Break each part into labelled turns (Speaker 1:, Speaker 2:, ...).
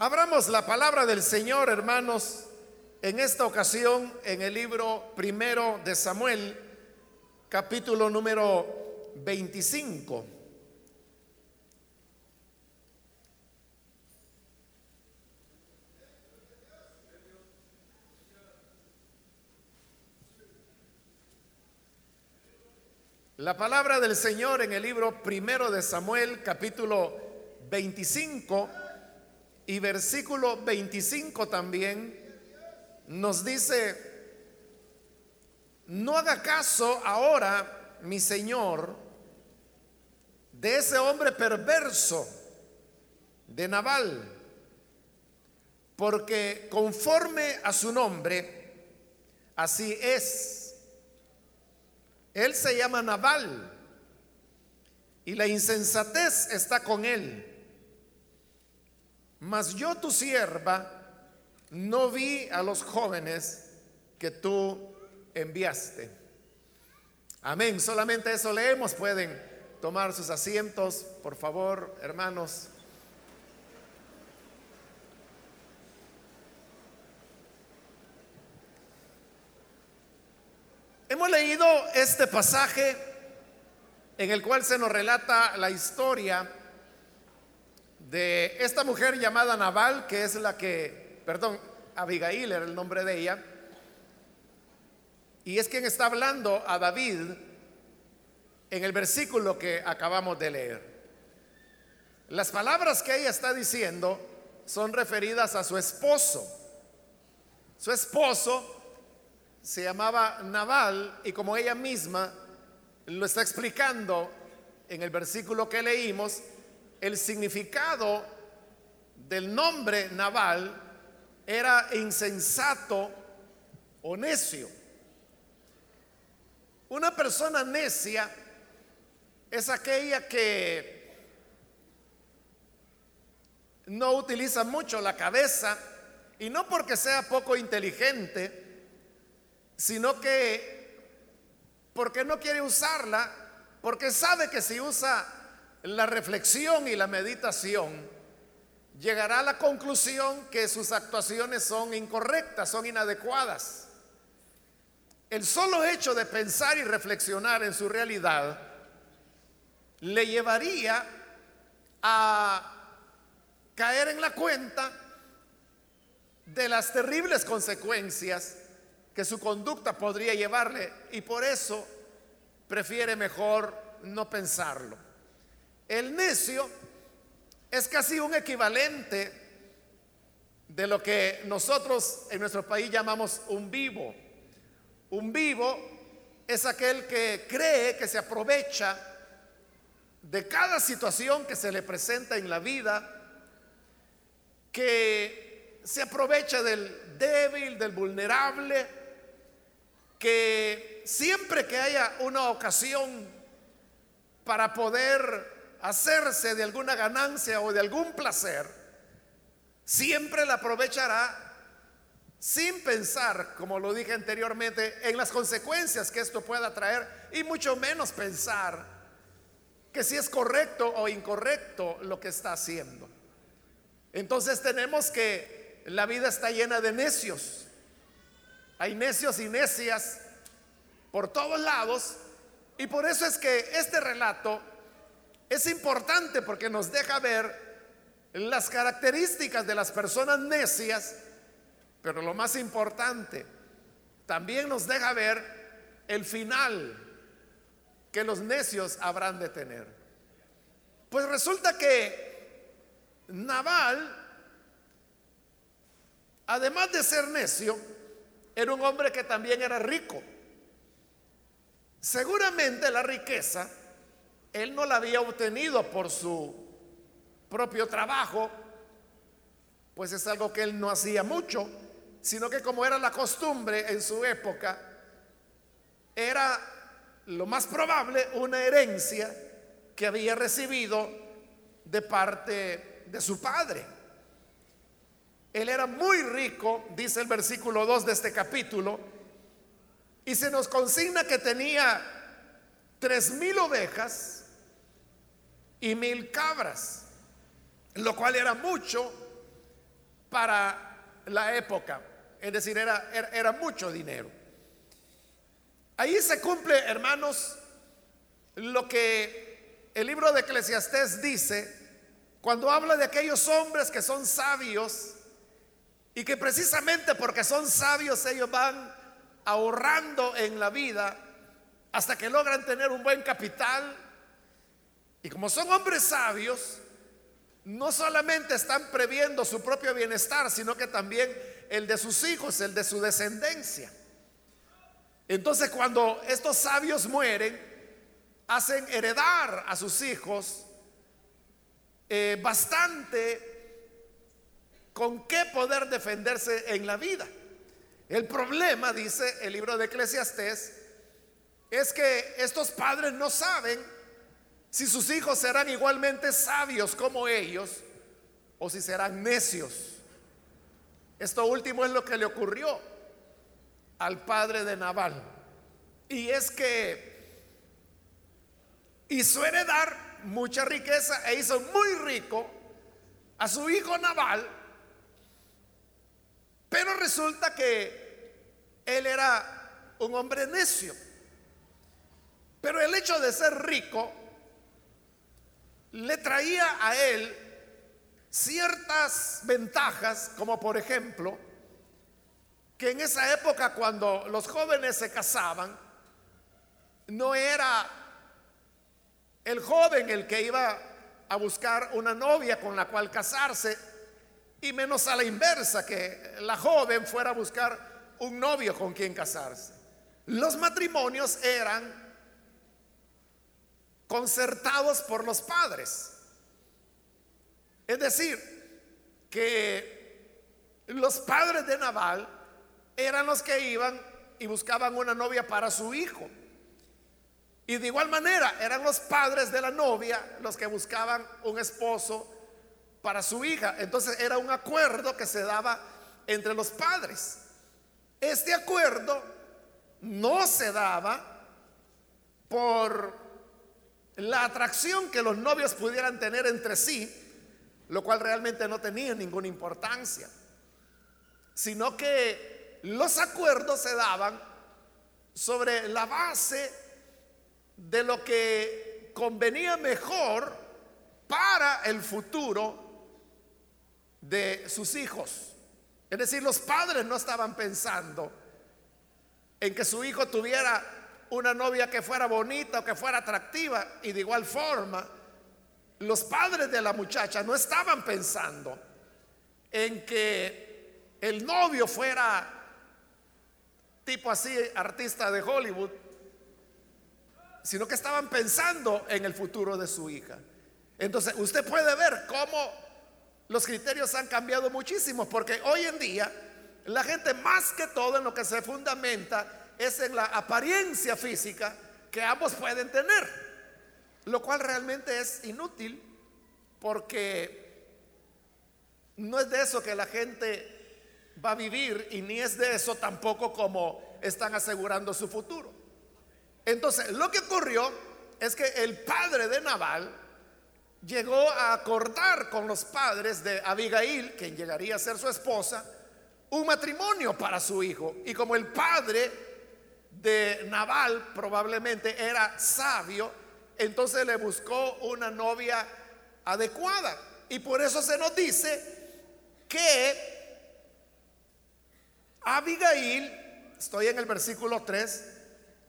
Speaker 1: Abramos la palabra del Señor, hermanos, en esta ocasión en el libro primero de Samuel, capítulo número 25. La palabra del Señor en el libro primero de Samuel, capítulo 25 y versículo 25 también, nos dice, no haga caso ahora, mi Señor, de ese hombre perverso de Naval, porque conforme a su nombre, así es él se llama Naval y la insensatez está con él. Mas yo tu sierva no vi a los jóvenes que tú enviaste. Amén. Solamente eso leemos. Pueden tomar sus asientos, por favor, hermanos. Hemos leído este pasaje en el cual se nos relata la historia de esta mujer llamada Naval, que es la que, perdón, Abigail era el nombre de ella, y es quien está hablando a David en el versículo que acabamos de leer. Las palabras que ella está diciendo son referidas a su esposo. Su esposo se llamaba Naval y como ella misma lo está explicando en el versículo que leímos, el significado del nombre Naval era insensato o necio. Una persona necia es aquella que no utiliza mucho la cabeza y no porque sea poco inteligente, sino que porque no quiere usarla, porque sabe que si usa la reflexión y la meditación, llegará a la conclusión que sus actuaciones son incorrectas, son inadecuadas. El solo hecho de pensar y reflexionar en su realidad le llevaría a caer en la cuenta de las terribles consecuencias que su conducta podría llevarle y por eso prefiere mejor no pensarlo. El necio es casi un equivalente de lo que nosotros en nuestro país llamamos un vivo. Un vivo es aquel que cree que se aprovecha de cada situación que se le presenta en la vida, que se aprovecha del débil, del vulnerable, que siempre que haya una ocasión para poder hacerse de alguna ganancia o de algún placer, siempre la aprovechará sin pensar, como lo dije anteriormente, en las consecuencias que esto pueda traer y mucho menos pensar que si es correcto o incorrecto lo que está haciendo. Entonces tenemos que la vida está llena de necios hay necios y necias por todos lados. Y por eso es que este relato es importante porque nos deja ver las características de las personas necias, pero lo más importante, también nos deja ver el final que los necios habrán de tener. Pues resulta que Naval, además de ser necio, era un hombre que también era rico. Seguramente la riqueza él no la había obtenido por su propio trabajo, pues es algo que él no hacía mucho, sino que como era la costumbre en su época, era lo más probable una herencia que había recibido de parte de su padre. Él era muy rico, dice el versículo 2 de este capítulo, y se nos consigna que tenía tres mil ovejas y mil cabras, lo cual era mucho para la época. Es decir, era, era, mucho dinero. Ahí se cumple, hermanos, lo que el libro de Eclesiastés dice cuando habla de aquellos hombres que son sabios y que precisamente porque son sabios ellos van ahorrando en la vida hasta que logran tener un buen capital. Y como son hombres sabios, no solamente están previendo su propio bienestar, sino que también el de sus hijos, el de su descendencia. Entonces cuando estos sabios mueren, hacen heredar a sus hijos eh, bastante con qué poder defenderse en la vida. El problema, dice el libro de Eclesiastés, es que estos padres no saben si sus hijos serán igualmente sabios como ellos o si serán necios. Esto último es lo que le ocurrió al padre de Naval. Y es que hizo heredar mucha riqueza e hizo muy rico a su hijo Naval, pero resulta que él era un hombre necio. Pero el hecho de ser rico le traía a él ciertas ventajas, como por ejemplo, que en esa época cuando los jóvenes se casaban, no era el joven el que iba a buscar una novia con la cual casarse, y menos a la inversa, que la joven fuera a buscar un novio con quien casarse. Los matrimonios eran concertados por los padres. Es decir, que los padres de Naval eran los que iban y buscaban una novia para su hijo. Y de igual manera eran los padres de la novia los que buscaban un esposo para su hija. Entonces era un acuerdo que se daba entre los padres. Este acuerdo no se daba por la atracción que los novios pudieran tener entre sí, lo cual realmente no tenía ninguna importancia, sino que los acuerdos se daban sobre la base de lo que convenía mejor para el futuro de sus hijos. Es decir, los padres no estaban pensando en que su hijo tuviera una novia que fuera bonita o que fuera atractiva y de igual forma los padres de la muchacha no estaban pensando en que el novio fuera tipo así artista de Hollywood sino que estaban pensando en el futuro de su hija. Entonces, usted puede ver cómo los criterios han cambiado muchísimo, porque hoy en día la gente más que todo en lo que se fundamenta es en la apariencia física que ambos pueden tener, lo cual realmente es inútil porque no es de eso que la gente va a vivir y ni es de eso tampoco como están asegurando su futuro. Entonces, lo que ocurrió es que el padre de Naval llegó a acordar con los padres de Abigail, quien llegaría a ser su esposa, un matrimonio para su hijo. Y como el padre de Naval probablemente era sabio, entonces le buscó una novia adecuada. Y por eso se nos dice que Abigail, estoy en el versículo 3,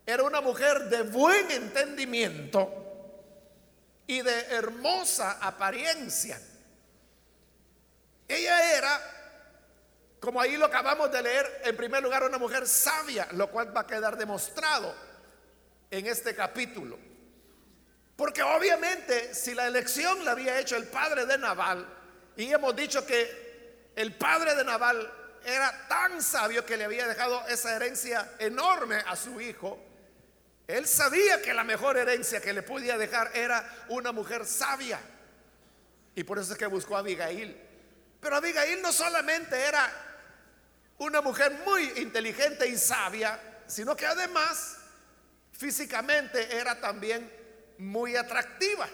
Speaker 1: era una mujer de buen entendimiento y de hermosa apariencia. Ella era, como ahí lo acabamos de leer, en primer lugar una mujer sabia, lo cual va a quedar demostrado en este capítulo. Porque obviamente si la elección la había hecho el padre de Naval, y hemos dicho que el padre de Naval era tan sabio que le había dejado esa herencia enorme a su hijo, él sabía que la mejor herencia que le podía dejar era una mujer sabia. Y por eso es que buscó a Abigail. Pero Abigail no solamente era una mujer muy inteligente y sabia, sino que además físicamente era también muy atractiva.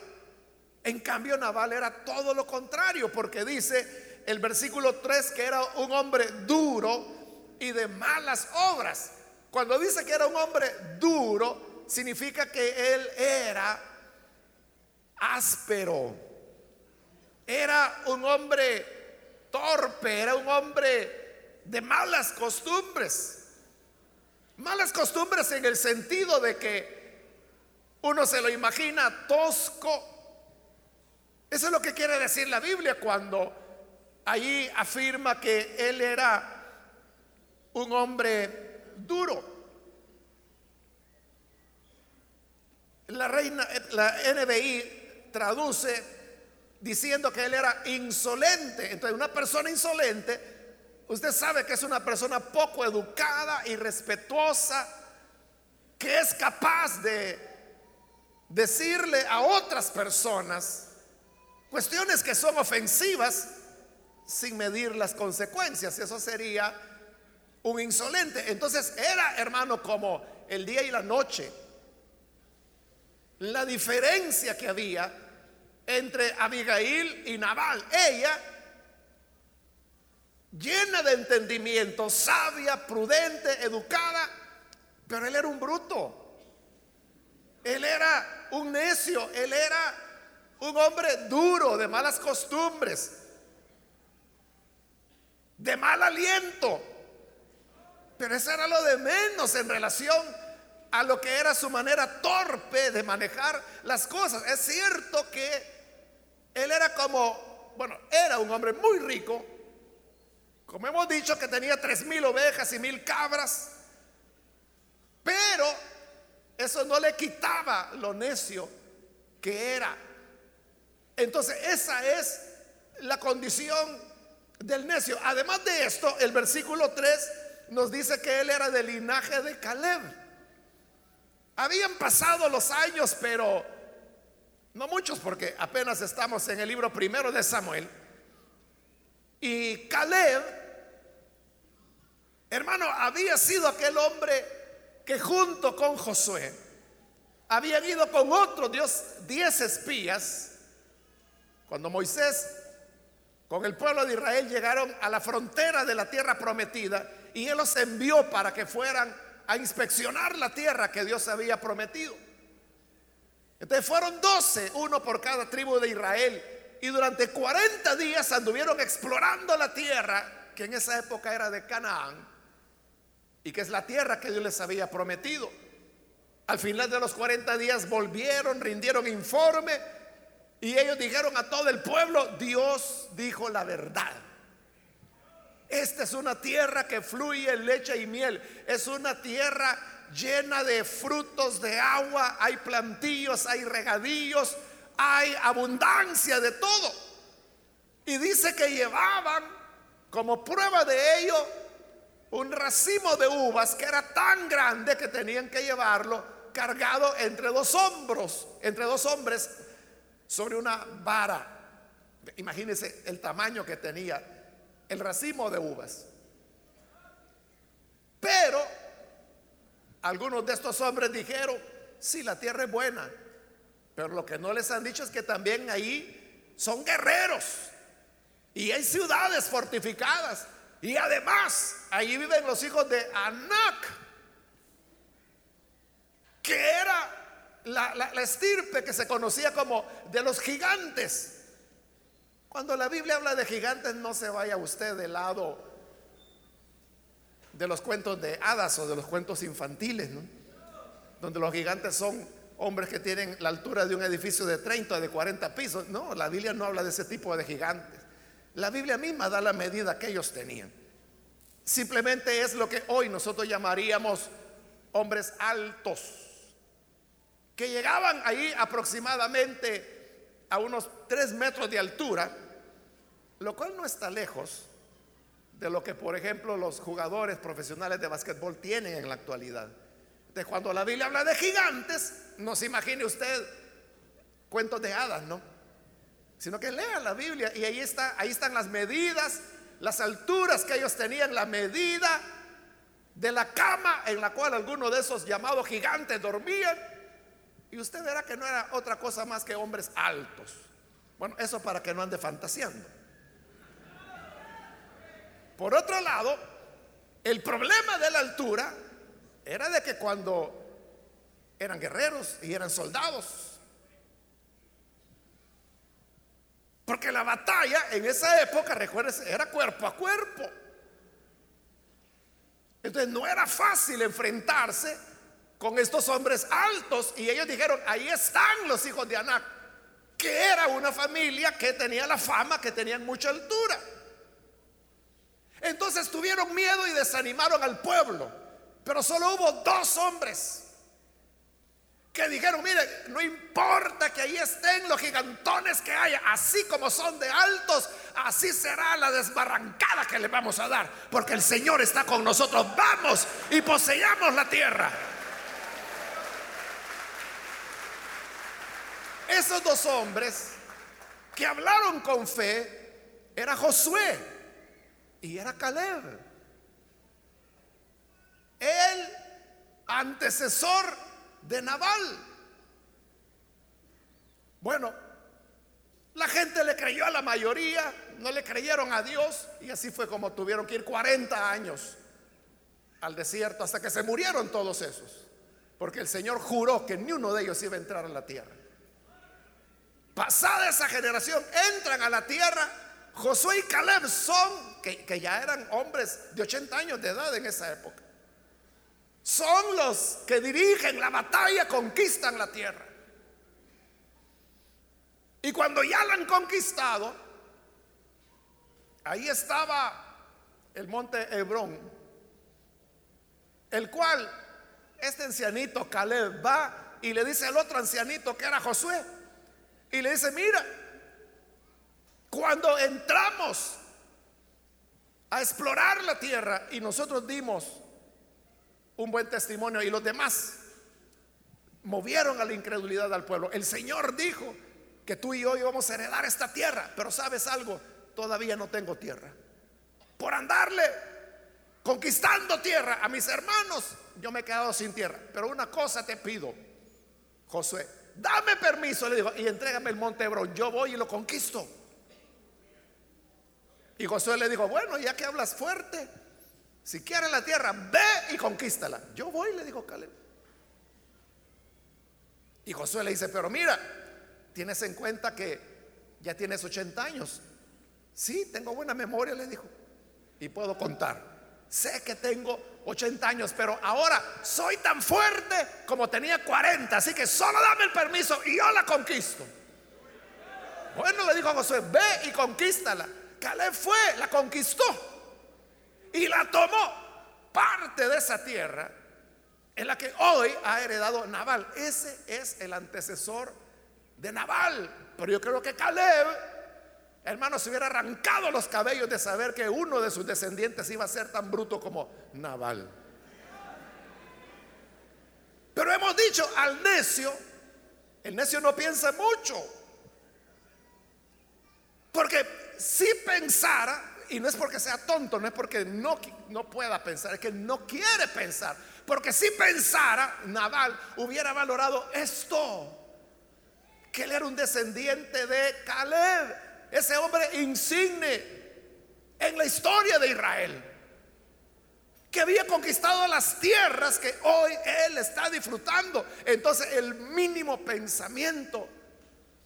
Speaker 1: En cambio, Naval era todo lo contrario, porque dice el versículo 3 que era un hombre duro y de malas obras. Cuando dice que era un hombre duro, significa que él era áspero, era un hombre torpe, era un hombre de malas costumbres. Malas costumbres en el sentido de que uno se lo imagina tosco. Eso es lo que quiere decir la Biblia cuando allí afirma que él era un hombre duro. La reina, la NBI traduce diciendo que él era insolente. Entonces, una persona insolente Usted sabe que es una persona poco educada y respetuosa, que es capaz de decirle a otras personas cuestiones que son ofensivas sin medir las consecuencias. Eso sería un insolente. Entonces era, hermano, como el día y la noche. La diferencia que había entre Abigail y Nabal. Ella llena de entendimiento, sabia, prudente, educada, pero él era un bruto. Él era un necio, él era un hombre duro, de malas costumbres, de mal aliento. Pero eso era lo de menos en relación a lo que era su manera torpe de manejar las cosas. Es cierto que él era como, bueno, era un hombre muy rico, como hemos dicho que tenía tres mil ovejas y mil cabras, pero eso no le quitaba lo necio que era. Entonces esa es la condición del necio. Además de esto, el versículo 3 nos dice que él era del linaje de Caleb. Habían pasado los años, pero no muchos, porque apenas estamos en el libro primero de Samuel. Y Caleb, hermano, había sido aquel hombre que junto con Josué habían ido con otros Dios diez espías cuando Moisés con el pueblo de Israel llegaron a la frontera de la tierra prometida y él los envió para que fueran a inspeccionar la tierra que Dios había prometido. Entonces fueron doce, uno por cada tribu de Israel, y durante 40 días anduvieron explorando la tierra que en esa época era de Canaán y que es la tierra que Dios les había prometido. Al final de los 40 días volvieron, rindieron informe y ellos dijeron a todo el pueblo, Dios dijo la verdad. Esta es una tierra que fluye leche y miel. Es una tierra llena de frutos de agua. Hay plantillos, hay regadillos, hay abundancia de todo. Y dice que llevaban como prueba de ello un racimo de uvas que era tan grande que tenían que llevarlo cargado entre dos hombros, entre dos hombres, sobre una vara. Imagínense el tamaño que tenía el racimo de uvas. Pero algunos de estos hombres dijeron, si la tierra es buena, pero lo que no les han dicho es que también ahí son guerreros y hay ciudades fortificadas. Y además, ahí viven los hijos de Anak, que era la, la, estirpe que se conocía como de los gigantes. Cuando la Biblia habla de gigantes, no se vaya usted del lado de los cuentos de hadas o de los cuentos infantiles, donde los gigantes son hombres que tienen la altura de un edificio de 30 o de 40 pisos. No, la Biblia no habla de ese tipo de gigantes. La Biblia misma da la medida que ellos tenían. Simplemente es lo que hoy nosotros llamaríamos hombres altos, que llegaban ahí aproximadamente a unos 3 metros de altura, lo cual no está lejos de lo que, por ejemplo, los jugadores profesionales de básquetbol tienen en la actualidad. De cuando la Biblia habla de gigantes, no se imagine usted cuentos de hadas, ¿no? Sino que lea la Biblia y ahí está, ahí están las medidas, las alturas que ellos tenían, la medida de la cama en la cual algunos de esos llamados gigantes dormían. Y usted verá que no era otra cosa más que hombres altos. Bueno, eso para que no ande fantaseando. Por otro lado, el problema de la altura era de que cuando eran guerreros y eran soldados, porque la batalla en esa época, recuerden, era cuerpo a cuerpo. Entonces no era fácil enfrentarse con estos hombres altos y ellos dijeron, ahí están los hijos de Anac, que era una familia que tenía la fama, que tenían mucha altura. Entonces tuvieron miedo y desanimaron al pueblo. Pero solo hubo dos hombres que dijeron, mire, no importa que ahí estén los gigantones que haya, así como son de altos, así será la desbarrancada que le vamos a dar, porque el Señor está con nosotros. Vamos y poseyamos la tierra. Esos dos hombres que hablaron con fe era Josué y era Caleb. El antecesor de Naval. Bueno, la gente le creyó a la mayoría, no le creyeron a Dios y así fue como tuvieron que ir 40 años al desierto hasta que se murieron todos esos, porque el Señor juró que ni uno de ellos iba a entrar a la tierra. Pasada esa generación, entran a la tierra Josué y Caleb son, que, ya eran hombres de 80 años de edad en esa época, son los que dirigen la batalla, conquistan la tierra. Y cuando ya la han conquistado, ahí estaba el monte Hebrón, el cual este ancianito Caleb va y le dice al otro ancianito que era Josué, y le dice, mira, cuando entramos a explorar la tierra y nosotros dimos un buen testimonio y los demás movieron a la incredulidad al pueblo, el Señor dijo que tú y yo íbamos a heredar esta tierra, pero sabes algo, todavía no tengo tierra. Por andarle conquistando tierra a mis hermanos, yo me he quedado sin tierra. Pero una cosa te pido, Josué, dame permiso, le digo, y entrégame el monte Hebrón, yo voy y lo conquisto. Y Josué le dijo, bueno, ya que hablas fuerte, si quieres la tierra, ve y conquístala. Yo voy, le dijo Caleb. Y Josué le dice, pero mira, tienes en cuenta que ya tienes 80 años. Sí, tengo buena memoria, le dijo. Y puedo contar. Sé que tengo 80 años, pero ahora soy tan fuerte como tenía 40. Así que solo dame el permiso y yo la conquisto. Bueno, le dijo a Josué, ve y conquístala. Caleb fue, la conquistó y la tomó. Parte de esa tierra en la que hoy ha heredado Naval. Ese es el antecesor de Naval. Pero yo creo que Caleb, hermano, se hubiera arrancado los cabellos de saber que uno de sus descendientes iba a ser tan bruto como Naval. Pero hemos dicho al necio, el necio no piensa mucho. Porque si pensara, y no es porque sea tonto, no es porque no, no pueda pensar, es que no quiere pensar. Porque si pensara, Naval hubiera valorado esto, que él era un descendiente de Caleb, ese hombre insigne en la historia de Israel, que había conquistado las tierras que hoy él está disfrutando. Entonces el mínimo pensamiento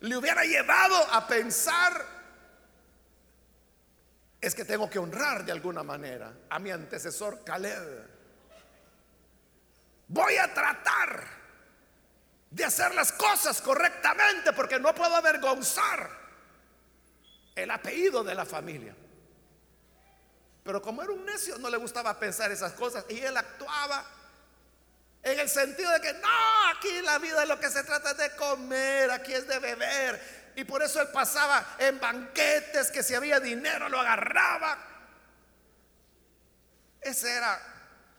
Speaker 1: le hubiera llevado a pensar es que tengo que honrar de alguna manera a mi antecesor Caleb. Voy a tratar de hacer las cosas correctamente porque no puedo avergonzar el apellido de la familia. Pero como era un necio, no le gustaba pensar esas cosas y él actuaba en el sentido de que no, aquí la vida es lo que se trata de comer, aquí es de beber, y por eso él pasaba en banquetes, que si había dinero lo agarraba. Ese era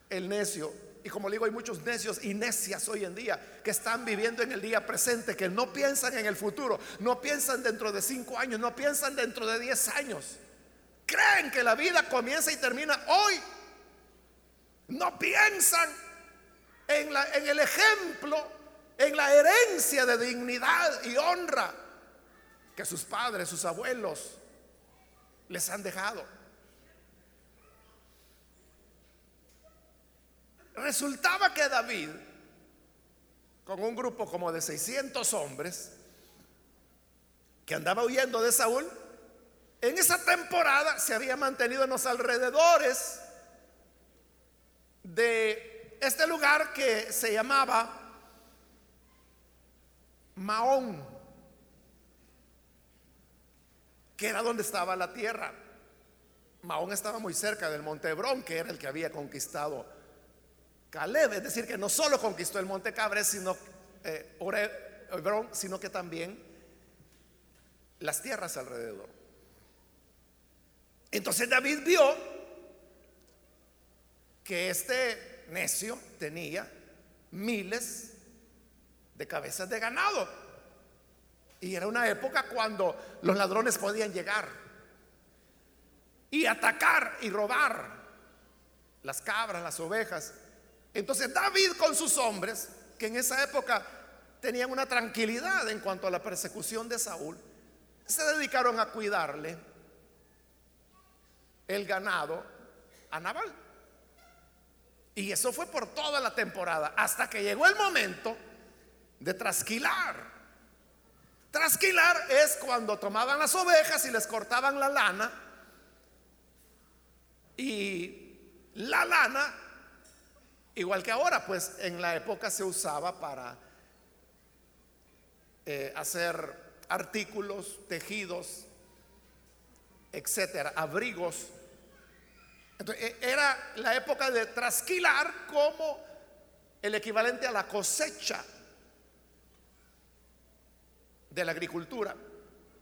Speaker 1: el necio. Y como le digo, hay muchos necios y necias hoy en día que están viviendo en el día presente, que no piensan en el futuro, no piensan dentro de cinco años, no piensan dentro de diez años. Creen que la vida comienza y termina hoy. No piensan en, en el ejemplo, en la herencia de dignidad y honra que sus padres, sus abuelos les han dejado. Resultaba que David, con un grupo como de 600 hombres, que andaba huyendo de Saúl, en esa temporada se había mantenido en los alrededores de este lugar que se llamaba Mahón. Que era donde estaba la tierra. Mahón estaba muy cerca del monte Hebrón, que era el que había conquistado Caleb. Es decir, que no solo conquistó el monte Cabre, sino eh, Hebrón, sino que también las tierras alrededor. Entonces David vio que este necio tenía miles de cabezas de ganado. Y era una época cuando los ladrones podían llegar y atacar y robar las cabras, las ovejas. Entonces David con sus hombres, que en esa época tenían una tranquilidad en cuanto a la persecución de Saúl, se dedicaron a cuidarle el ganado a Nabal. Y eso fue por toda la temporada, hasta que llegó el momento de trasquilar. Trasquilar es cuando tomaban las ovejas y les cortaban la lana. Y la lana, igual que ahora, pues en la época se usaba para eh, hacer artículos, tejidos, etcétera, abrigos. Entonces, e, era la época de trasquilar como el equivalente a la cosecha de la agricultura.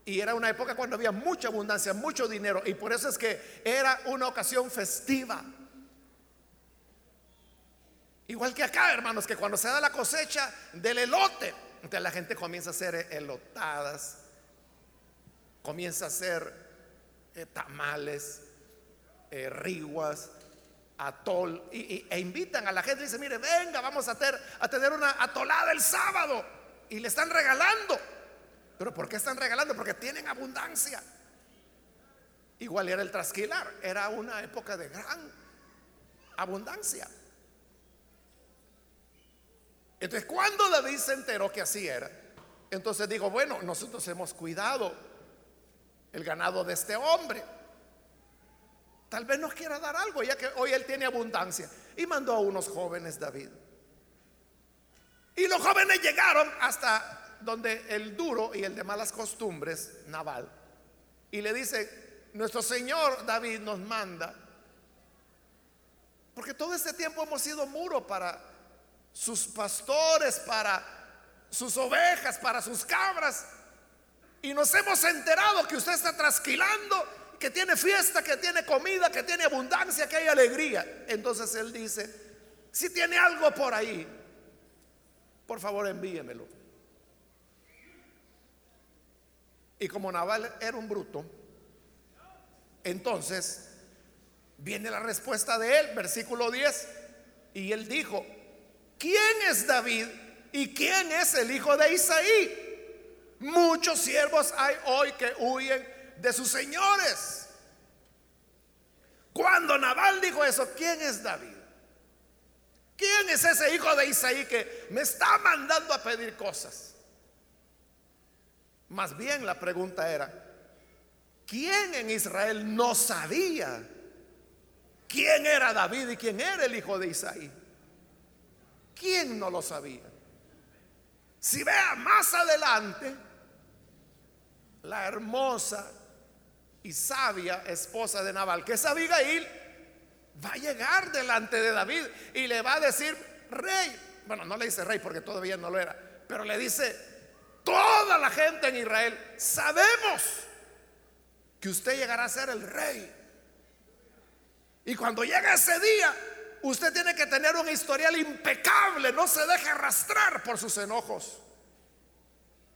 Speaker 1: Y era una época cuando había mucha abundancia, mucho dinero. Y por eso es que era una ocasión festiva. Igual que acá, hermanos, que cuando se da la cosecha del elote, entonces la gente comienza a hacer elotadas, comienza a hacer eh, tamales, eh, riguas, atol, e invitan a la gente y dicen, mire, venga, vamos a, a tener una atolada el sábado. Y le están regalando. Pero ¿por qué están regalando? Porque tienen abundancia. Igual era el trasquilar, era una época de gran abundancia. Entonces, cuando David se enteró que así era, entonces dijo, bueno, nosotros hemos cuidado el ganado de este hombre. Tal vez nos quiera dar algo, ya que hoy él tiene abundancia. Y mandó a unos jóvenes David. Y los jóvenes llegaron hasta donde el duro y el de malas costumbres, Naval, y le dice, nuestro Señor David nos manda, porque todo este tiempo hemos sido muro para sus pastores, para sus ovejas, para sus cabras, y nos hemos enterado que usted está trasquilando, que tiene fiesta, que tiene comida, que tiene abundancia, que hay alegría. Entonces él dice, si tiene algo por ahí, por favor envíemelo. Y como Naval era un bruto, entonces viene la respuesta de él, versículo 10. Y él dijo, ¿quién es David y quién es el hijo de Isaí? Muchos siervos hay hoy que huyen de sus señores. Cuando Naval dijo eso, ¿quién es David? ¿Quién es ese hijo de Isaí que me está mandando a pedir cosas? Más bien la pregunta era, ¿quién en Israel no sabía quién era David y quién era el hijo de Isaí? ¿Quién no lo sabía? Si vea más adelante, la hermosa y sabia esposa de Nabal, que es Abigail, va a llegar delante de David y le va a decir, rey, bueno, no le dice rey porque todavía no lo era, pero le dice, toda la gente en Israel, sabemos que usted llegará a ser el rey. Y cuando llega ese día, usted tiene que tener un historial impecable, no se deje arrastrar por sus enojos.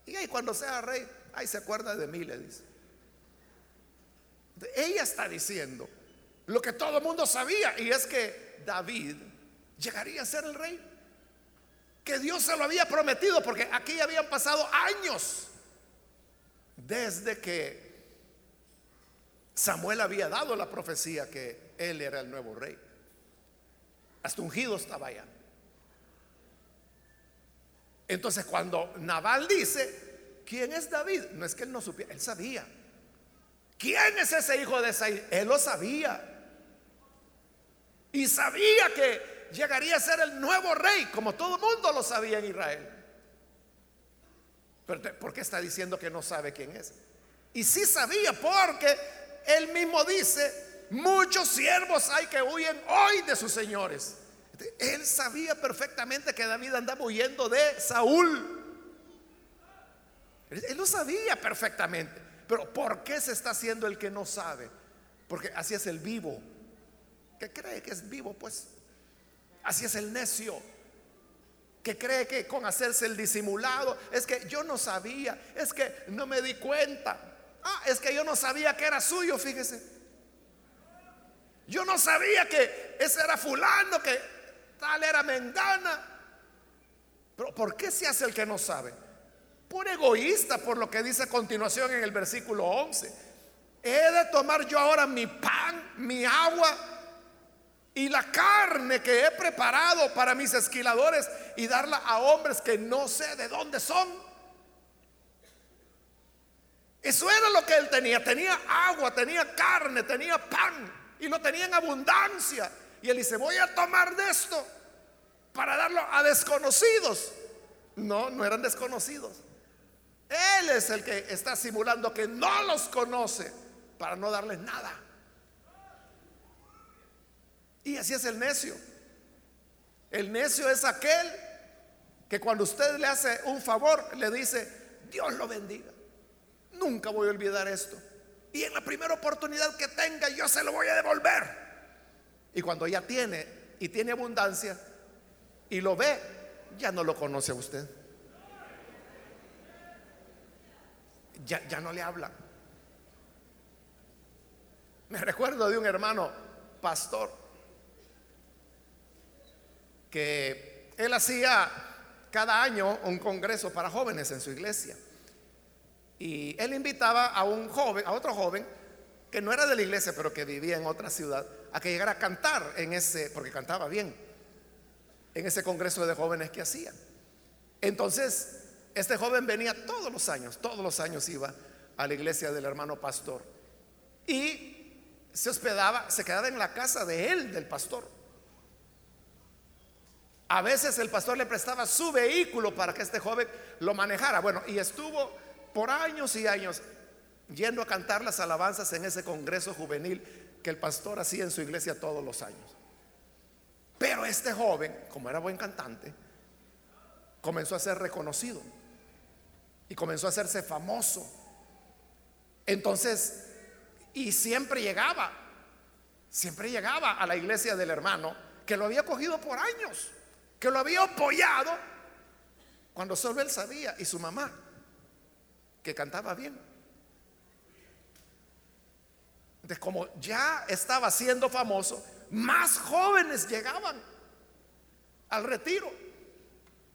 Speaker 1: Y ahí cuando sea rey, ahí se acuerda de mí, le dice. Ella está diciendo lo que todo el mundo sabía, y es que David llegaría a ser el rey que Dios se lo había prometido, porque aquí habían pasado años desde que Samuel había dado la profecía que él era el nuevo rey. Hasta ungido estaba allá. Entonces cuando Naval dice, ¿quién es David? No es que él no supiera, él sabía. ¿Quién es ese hijo de Isaí? Él lo sabía. Y sabía que llegaría a ser el nuevo rey, como todo mundo lo sabía en Israel. Pero ¿por qué está diciendo que no sabe quién es? Y sí sabía, porque él mismo dice, muchos siervos hay que huyen hoy de sus señores. Él sabía perfectamente que David andaba huyendo de Saúl. Él lo sabía perfectamente. Pero ¿por qué se está haciendo el que no sabe? Porque así es el vivo. Que cree que es vivo, pues. Así es el necio. Que cree que con hacerse el disimulado, es que yo no sabía, es que no me di cuenta. Ah, es que yo no sabía que era suyo, fíjese. Yo no sabía que ese era fulano, que tal era Mengana. Pero ¿por qué se hace el que no sabe? Por egoísta, por lo que dice a continuación en el versículo 11. He de tomar yo ahora mi pan, mi agua y la carne que he preparado para mis esquiladores y darla a hombres que no sé de dónde son. Eso era lo que él tenía. Tenía agua, tenía carne, tenía pan y lo tenía en abundancia. Y él dice, voy a tomar de esto para darlo a desconocidos. No, no eran desconocidos. Él es el que está simulando que no los conoce para no darles nada. Y así es el necio. El necio es aquel que cuando usted le hace un favor le dice, Dios lo bendiga. Nunca voy a olvidar esto. Y en la primera oportunidad que tenga yo se lo voy a devolver. Y cuando ya tiene y tiene abundancia y lo ve, ya no lo conoce a usted. Ya, ya no le habla. Me recuerdo de un hermano pastor que él hacía cada año un congreso para jóvenes en su iglesia. Y él invitaba a un joven, a otro joven que no era de la iglesia, pero que vivía en otra ciudad, a que llegara a cantar en ese, porque cantaba bien, en ese congreso de jóvenes que hacía. Entonces, este joven venía todos los años, todos los años iba a la iglesia del hermano pastor y se hospedaba, se quedaba en la casa de él, del pastor. A veces el pastor le prestaba su vehículo para que este joven lo manejara. Bueno, y estuvo por años y años yendo a cantar las alabanzas en ese congreso juvenil que el pastor hacía en su iglesia todos los años. Pero este joven, como era buen cantante, comenzó a ser reconocido y comenzó a hacerse famoso. Entonces, y siempre llegaba, siempre llegaba a la iglesia del hermano que lo había cogido por años, que lo había apoyado cuando solo él sabía y su mamá que cantaba bien. Entonces, como ya estaba siendo famoso, más jóvenes llegaban al retiro.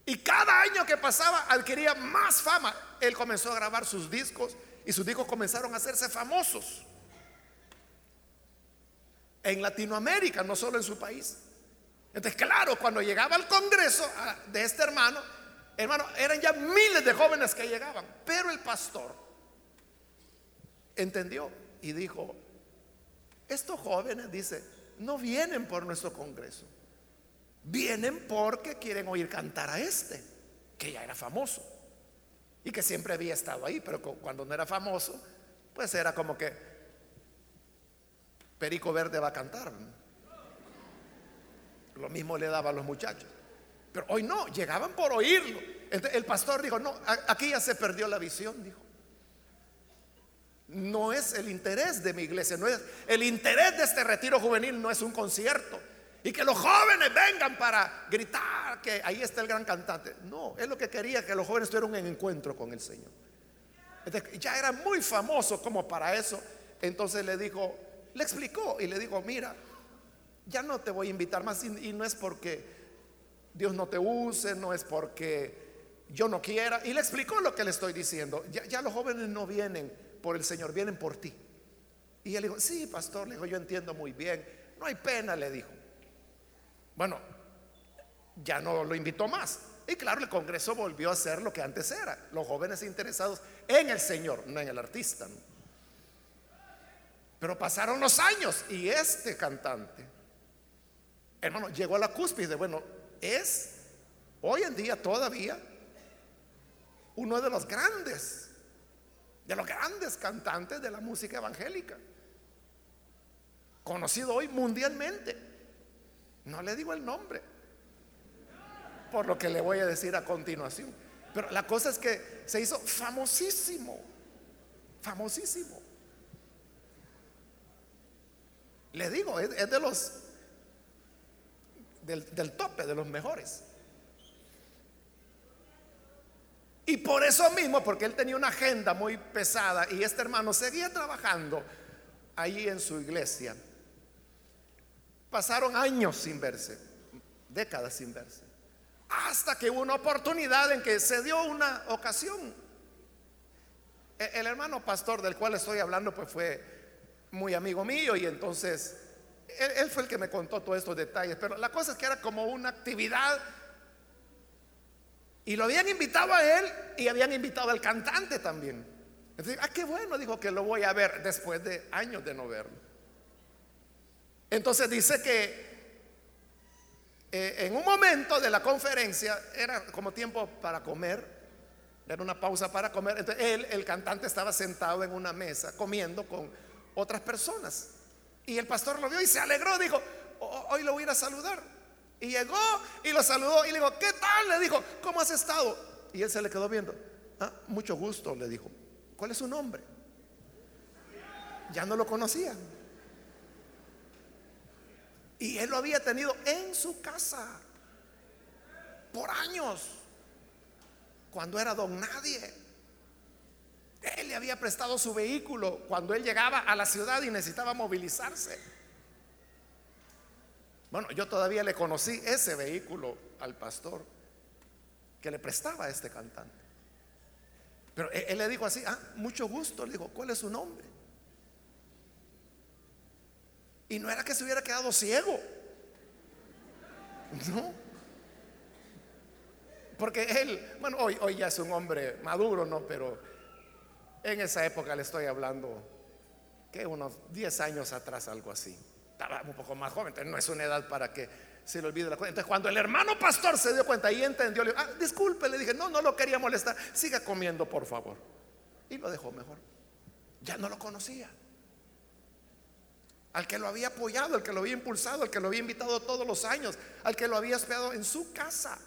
Speaker 1: Y cada año que pasaba adquiría más fama. Él comenzó a grabar sus discos y sus discos comenzaron a hacerse famosos. En Latinoamérica, no solo en su país. Entonces, claro, cuando llegaba al Congreso ah, de este hermano, Hermano, eran ya miles de jóvenes que llegaban, pero el pastor entendió y dijo, estos jóvenes, dice, no vienen por nuestro congreso, vienen porque quieren oír cantar a este, que ya era famoso y que siempre había estado ahí, pero cuando no era famoso, pues era como que Perico Verde va a cantar. Lo mismo le daba a los muchachos. Pero hoy no, llegaban por oírlo. el pastor dijo, no, aquí ya se perdió la visión, dijo. No es el interés de mi iglesia, no es el interés de este retiro juvenil, no es un concierto. Y que los jóvenes vengan para gritar que ahí está el gran cantante. No, es lo que quería que los jóvenes tuvieran un encuentro con el Señor. ya era muy famoso como para eso. Entonces le dijo, le explicó y le dijo, mira, ya no te voy a invitar más y no es porque Dios no te use, no es porque yo no quiera. Y le explicó lo que le estoy diciendo. Ya, los jóvenes no vienen por el Señor, vienen por ti. Y él dijo, sí, pastor, le dijo, yo entiendo muy bien. No hay pena, le dijo. Bueno, ya no lo invitó más. Y claro, el Congreso volvió a ser lo que antes era, los jóvenes interesados en el Señor, no en el artista. Pero pasaron los años y este cantante, hermano, llegó a la cúspide. Bueno, es hoy en día todavía uno de los grandes, de los grandes cantantes de la música evangélica, conocido hoy mundialmente. No le digo el nombre, por lo que le voy a decir a continuación. Pero la cosa es que se hizo famosísimo, famosísimo. Le digo, es, de los, del, tope, de los mejores. Y por eso mismo, porque él tenía una agenda muy pesada y este hermano seguía trabajando allí en su iglesia, pasaron años sin verse, décadas sin verse. Hasta que hubo una oportunidad en que se dio una ocasión. E, el hermano pastor del cual estoy hablando pues fue muy amigo mío y entonces él, fue el que me contó todos estos detalles. Pero la cosa es que era como una actividad y lo habían invitado a él y habían invitado al cantante también. Entonces, ah, qué bueno, dijo que lo voy a ver después de años de no verlo. Entonces dice que eh, en un momento de la conferencia, era como tiempo para comer, era una pausa para comer, entonces él, el cantante, estaba sentado en una mesa comiendo con otras personas. Y el pastor lo vio y se alegró, dijo, hoy lo voy a ir a saludar. Y llegó y lo saludó y le dijo, ¿qué tal? Le dijo, ¿cómo has estado? Y él se le quedó viendo. Ah, mucho gusto, le dijo. ¿Cuál es su nombre? Ya no lo conocía. Y él lo había tenido en su casa por años, cuando era don nadie. Le había prestado su vehículo cuando él llegaba a la ciudad y necesitaba movilizarse. Bueno, yo todavía le conocí ese vehículo al pastor que le prestaba a este cantante. Pero él, le dijo así, ah, mucho gusto, le dijo, ¿cuál es su nombre? Y no era que se hubiera quedado ciego. No. Porque él, bueno, hoy ya es un hombre maduro, ¿no? Pero en esa época le estoy hablando, que unos 10 años atrás, algo así. Estaba un poco más joven, entonces no es una edad para que se le olvide la cuenta. Entonces cuando el hermano pastor se dio cuenta y entendió, le dijo, ah, disculpe, le dije, no, no lo quería molestar, siga comiendo, por favor. Y lo dejó mejor. Ya no lo conocía al que lo había apoyado, al que lo había impulsado, al que lo había invitado todos los años, al que lo había esperado en su casa.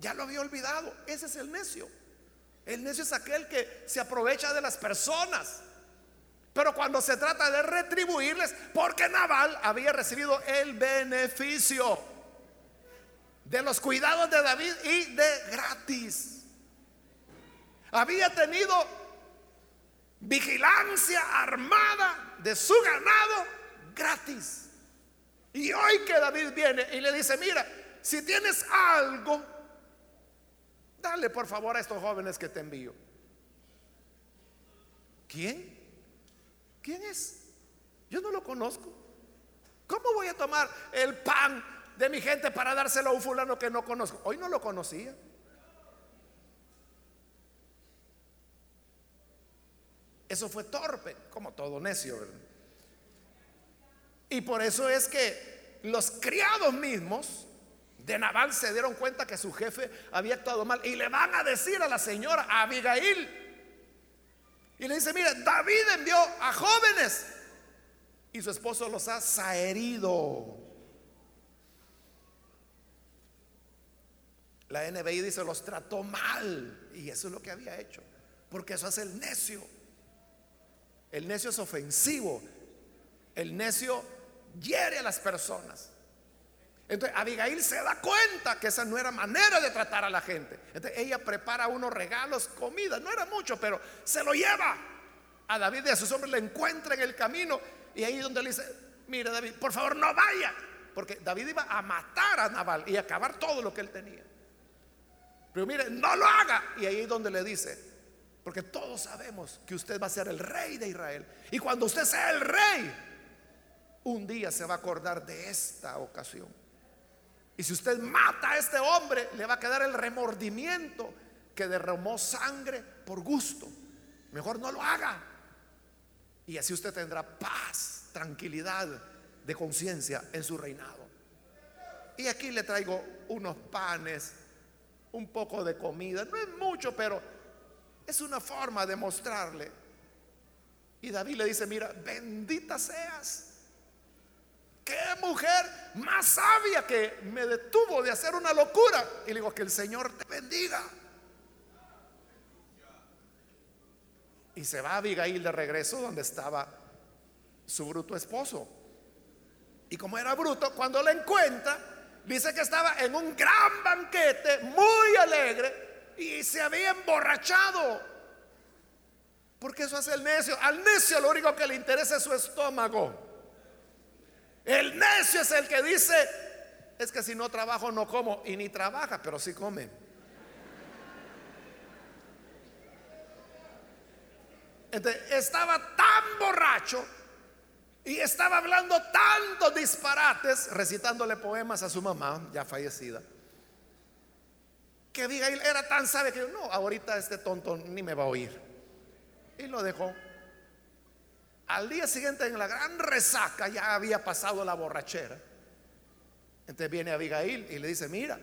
Speaker 1: Ya lo había olvidado. Ese es el necio. El necio es aquel que se aprovecha de las personas. Pero cuando se trata de retribuirles, porque Naval había recibido el beneficio de los cuidados de David y de gratis. Había tenido vigilancia armada de su ganado gratis. Y hoy que David viene y le dice, mira, si tienes algo, dale por favor a estos jóvenes que te envío. ¿Quién? ¿Quién es? Yo no lo conozco. ¿Cómo voy a tomar el pan de mi gente para dárselo a un fulano que no conozco? Hoy no lo conocía. Eso fue torpe, como todo necio. Y por eso es que los criados mismos de Naval se dieron cuenta que su jefe había actuado mal y le van a decir a la señora Abigail. Y le dice, mire, David envió a jóvenes y su esposo los ha saherido. La NBI dice, los trató mal. Y eso es lo que había hecho. Porque eso hace el necio. El necio es ofensivo. El necio hiere a las personas. Entonces Abigail se da cuenta que esa no era manera de tratar a la gente. Entonces ella prepara unos regalos, comida, no era mucho, pero se lo lleva a David y a sus hombres, le encuentra en el camino y ahí donde le dice, mire David, por favor no vaya, porque David iba a matar a Naval y acabar todo lo que él tenía. Pero mire, no lo haga. Y ahí donde le dice, porque todos sabemos que usted va a ser el rey de Israel. Y cuando usted sea el rey, un día se va a acordar de esta ocasión. Y si usted mata a este hombre, le va a quedar el remordimiento que derramó sangre por gusto. Mejor no lo haga. Y así usted tendrá paz, tranquilidad de conciencia en su reinado. Y aquí le traigo unos panes, un poco de comida. No es mucho, pero es una forma de mostrarle. Y David le dice, mira, bendita seas. Qué mujer más sabia que me detuvo de hacer una locura. Y le digo, que el Señor te bendiga. Y se va a Abigail de regreso donde estaba su bruto esposo. Y como era bruto, cuando la encuentra, dice que estaba en un gran banquete, muy alegre, y se había emborrachado. Porque eso hace el necio. Al necio lo único que le interesa es su estómago. El necio es el que dice, es que si no trabajo no como, y ni trabaja, pero sí come. Entonces, estaba tan borracho y estaba hablando tantos disparates, recitándole poemas a su mamá, ya fallecida, que Abigail era tan sabia que no, ahorita este tonto ni me va a oír. Y lo dejó. Al día siguiente, en la gran resaca, ya había pasado la borrachera. Entonces viene Abigail y le dice: Mira,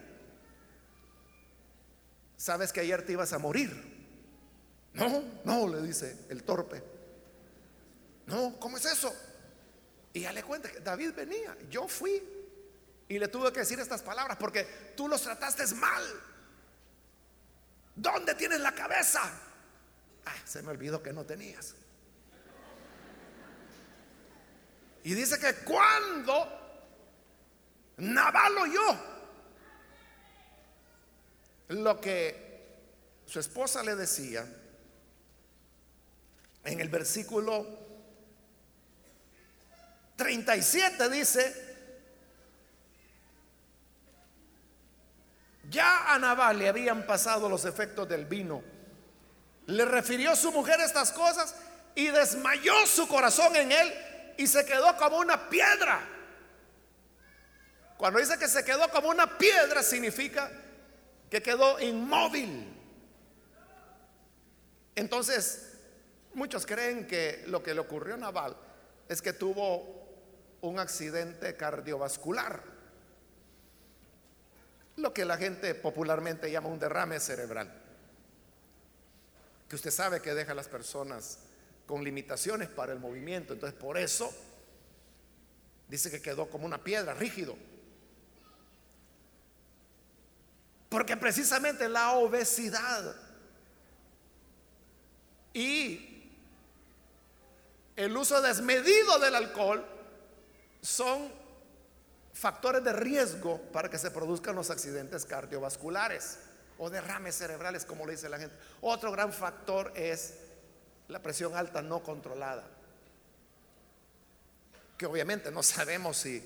Speaker 1: sabes que ayer te ibas a morir. No, no, le dice el torpe. No, ¿cómo es eso? Y ya le cuenta que David venía, yo fui y le tuve que decir estas palabras porque tú los trataste mal. ¿Dónde tienes la cabeza? Ah, se me olvidó que no tenías. Y dice que cuando Naval oyó lo que su esposa le decía, en el versículo 37 dice, ya a Nabal le habían pasado los efectos del vino. Le refirió su mujer estas cosas y desmayó su corazón en él y se quedó como una piedra. Cuando dice que se quedó como una piedra significa que quedó inmóvil. Entonces, Muchos creen que lo que le ocurrió a Naval es que tuvo un accidente cardiovascular, lo que la gente popularmente llama un derrame cerebral, que usted sabe que deja a las personas con limitaciones para el movimiento, entonces por eso dice que quedó como una piedra, rígido. Porque precisamente la obesidad y el uso desmedido del alcohol son factores de riesgo para que se produzcan los accidentes cardiovasculares o derrames cerebrales, como le dice la gente. Otro gran factor es la presión alta no controlada, que obviamente no sabemos si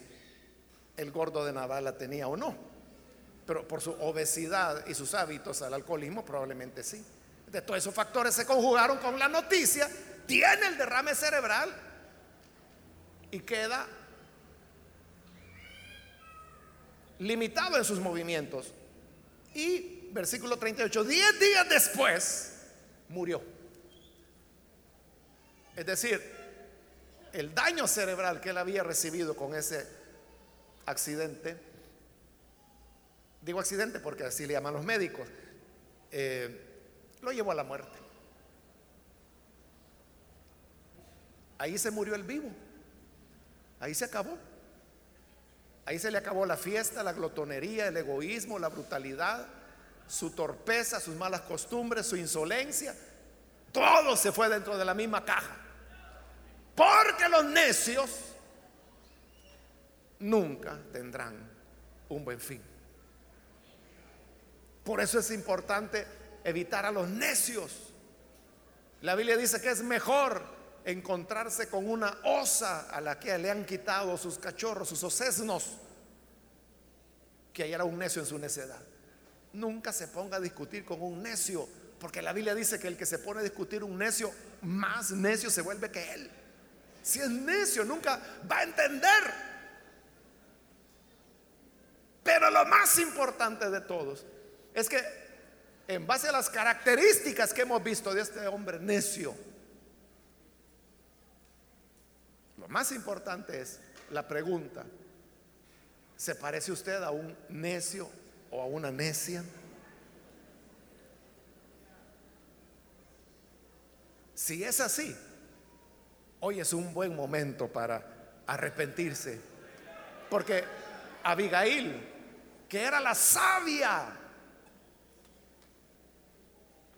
Speaker 1: el gordo de Navala tenía o no, pero por su obesidad y sus hábitos al alcoholismo probablemente sí. De todos esos factores se conjugaron con la noticia tiene el derrame cerebral y queda limitado en sus movimientos. Y versículo 38, diez días después murió. Es decir, el daño cerebral que él había recibido con ese accidente, digo accidente porque así le llaman los médicos, eh, lo llevó a la muerte. Ahí se murió el vivo. Ahí se acabó. Ahí se le acabó la fiesta, la glotonería, el egoísmo, la brutalidad, su torpeza, sus malas costumbres, su insolencia. Todo se fue dentro de la misma caja. Porque los necios nunca tendrán un buen fin. Por eso es importante evitar a los necios. La Biblia dice que es mejor encontrarse con una osa a la que le han quitado sus cachorros, sus osesnos, que hallar un necio en su necedad. Nunca se ponga a discutir con un necio, porque la Biblia dice que el que se pone a discutir un necio, más necio se vuelve que él. Si es necio, nunca va a entender. Pero lo más importante de todos es que en base a las características que hemos visto de este hombre necio, lo más importante es la pregunta, ¿se parece usted a un necio o a una necia? Si es así, hoy es un buen momento para arrepentirse. Porque Abigail, que era la sabia,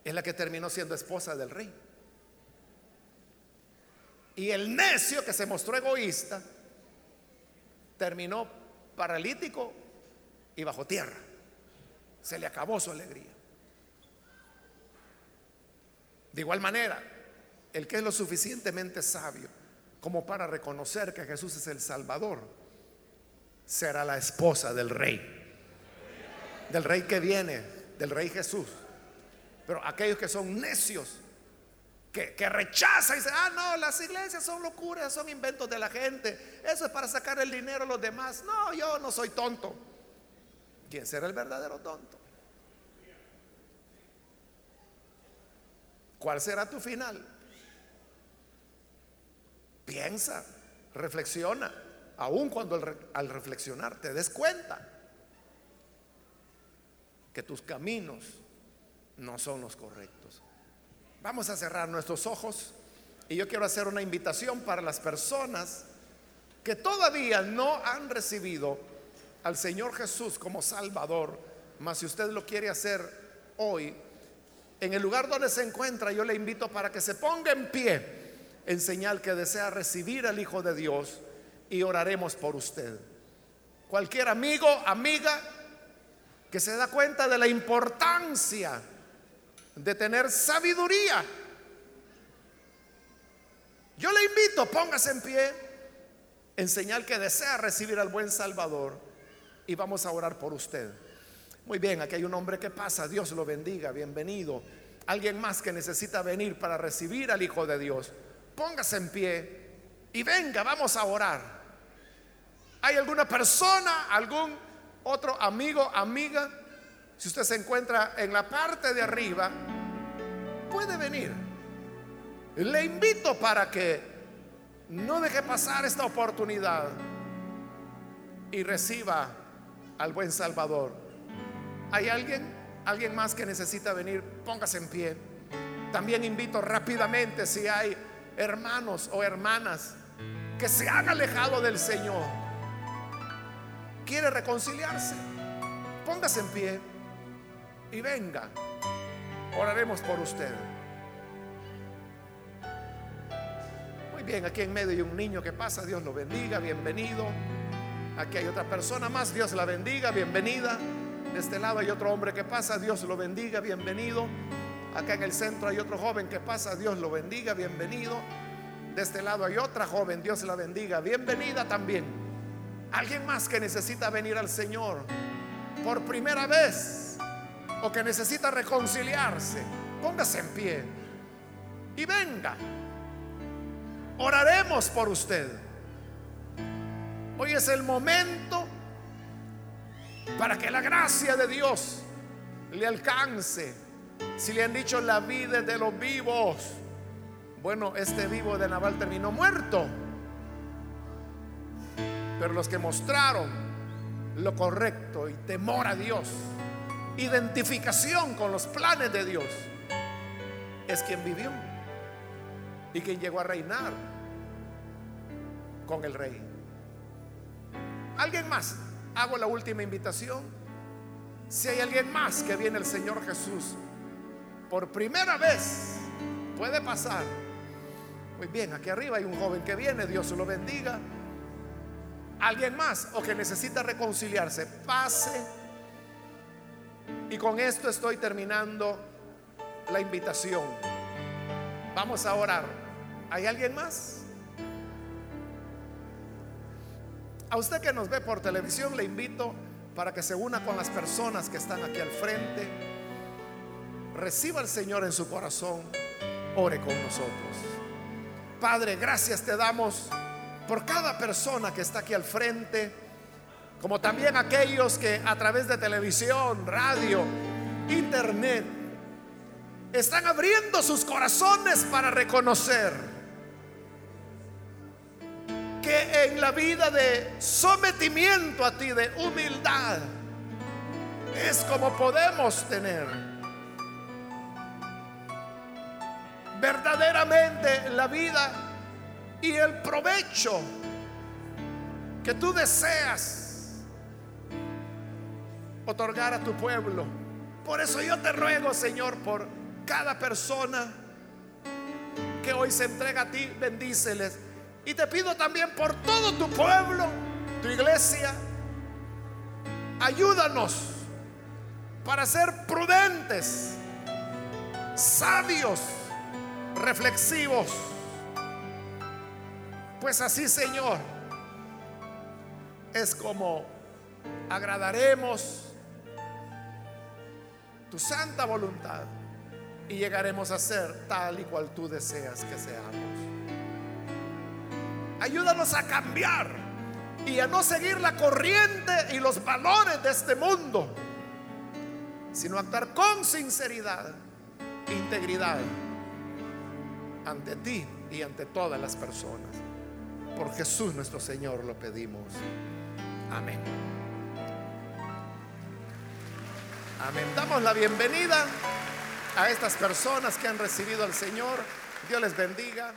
Speaker 1: es la que terminó siendo esposa del rey. Y el necio que se mostró egoísta terminó paralítico y bajo tierra. Se le acabó su alegría. De igual manera, el que es lo suficientemente sabio como para reconocer que Jesús es el Salvador, será la esposa del rey. Del rey que viene, del rey Jesús. Pero aquellos que son necios, que, que, rechazan y dicen, ah, no, las iglesias son locuras, son inventos de la gente. Eso es para sacar el dinero a los demás. No, yo no soy tonto. ¿Quién será el verdadero tonto? ¿Cuál será tu final? Piensa, reflexiona, aun cuando al, reflexionar te des cuenta que tus caminos no son los correctos. Vamos a cerrar nuestros ojos y yo quiero hacer una invitación para las personas que todavía no han recibido al Señor Jesús como Salvador, mas si usted lo quiere hacer hoy, en el lugar donde se encuentra, yo le invito para que se ponga en pie en señal que desea recibir al Hijo de Dios y oraremos por usted. Cualquier amigo, amiga que se da cuenta de la importancia de tener sabiduría. Yo le invito, póngase en pie en señal que desea recibir al buen Salvador y vamos a orar por usted. Muy bien, aquí hay un hombre que pasa, Dios lo bendiga, bienvenido. Alguien más que necesita venir para recibir al Hijo de Dios póngase en pie y venga, vamos a orar. ¿Hay alguna persona, algún otro amigo, amiga? Si usted se encuentra en la parte de arriba, puede venir. Le invito para que no deje pasar esta oportunidad y reciba al buen Salvador. ¿Hay alguien? ¿Alguien más que necesita venir? Póngase en pie. También invito rápidamente si hay hermanos o hermanas que se han alejado del Señor, quiere reconciliarse, póngase en pie y venga. Oraremos por usted. Muy bien, aquí en medio hay un niño que pasa, Dios lo bendiga, bienvenido. Aquí hay otra persona más, Dios la bendiga, bienvenida. De este lado hay otro hombre que pasa, Dios lo bendiga, bienvenido. Acá en el centro hay otro joven que pasa, Dios lo bendiga, bienvenido. De este lado hay otra joven, Dios la bendiga, bienvenida también. Alguien más que necesita venir al Señor por primera vez o que necesita reconciliarse, póngase en pie y venga. Oraremos por usted. Hoy es el momento para que la gracia de Dios le alcance si le han dicho la vida de los vivos, bueno, este vivo de Naval terminó muerto. Pero los que mostraron lo correcto y temor a Dios, identificación con los planes de Dios, es quien vivió y quien llegó a reinar con el rey. ¿Alguien más? Hago la última invitación. Si hay alguien más que viene el Señor Jesús por primera vez puede pasar. Muy bien, aquí arriba hay un joven que viene, Dios lo bendiga. Alguien más o que necesita reconciliarse, pase. Y con esto estoy terminando la invitación. Vamos a orar. ¿Hay alguien más? A usted que nos ve por televisión le invito para que se una con las personas que están aquí al frente reciba al Señor en su corazón, ore con nosotros. Padre, gracias te damos por cada persona que está aquí al frente, como también aquellos que a través de televisión, radio, internet, están abriendo sus corazones para reconocer que en la vida de sometimiento a ti, de humildad, es como podemos tener verdaderamente la vida y el provecho que tú deseas otorgar a tu pueblo. Por eso yo te ruego, Señor, por cada persona que hoy se entrega a ti, bendíceles. Y te pido también por todo tu pueblo, tu iglesia, ayúdanos para ser prudentes, sabios, reflexivos. Pues así, Señor, es como agradaremos tu santa voluntad y llegaremos a ser tal y cual tú deseas que seamos. Ayúdanos a cambiar y a no seguir la corriente y los valores de este mundo, sino actuar con sinceridad, integridad ante ti y ante todas las personas. Por Jesús nuestro Señor lo pedimos. Amén. Amén. Damos la bienvenida a estas personas que han recibido al Señor. Dios les bendiga.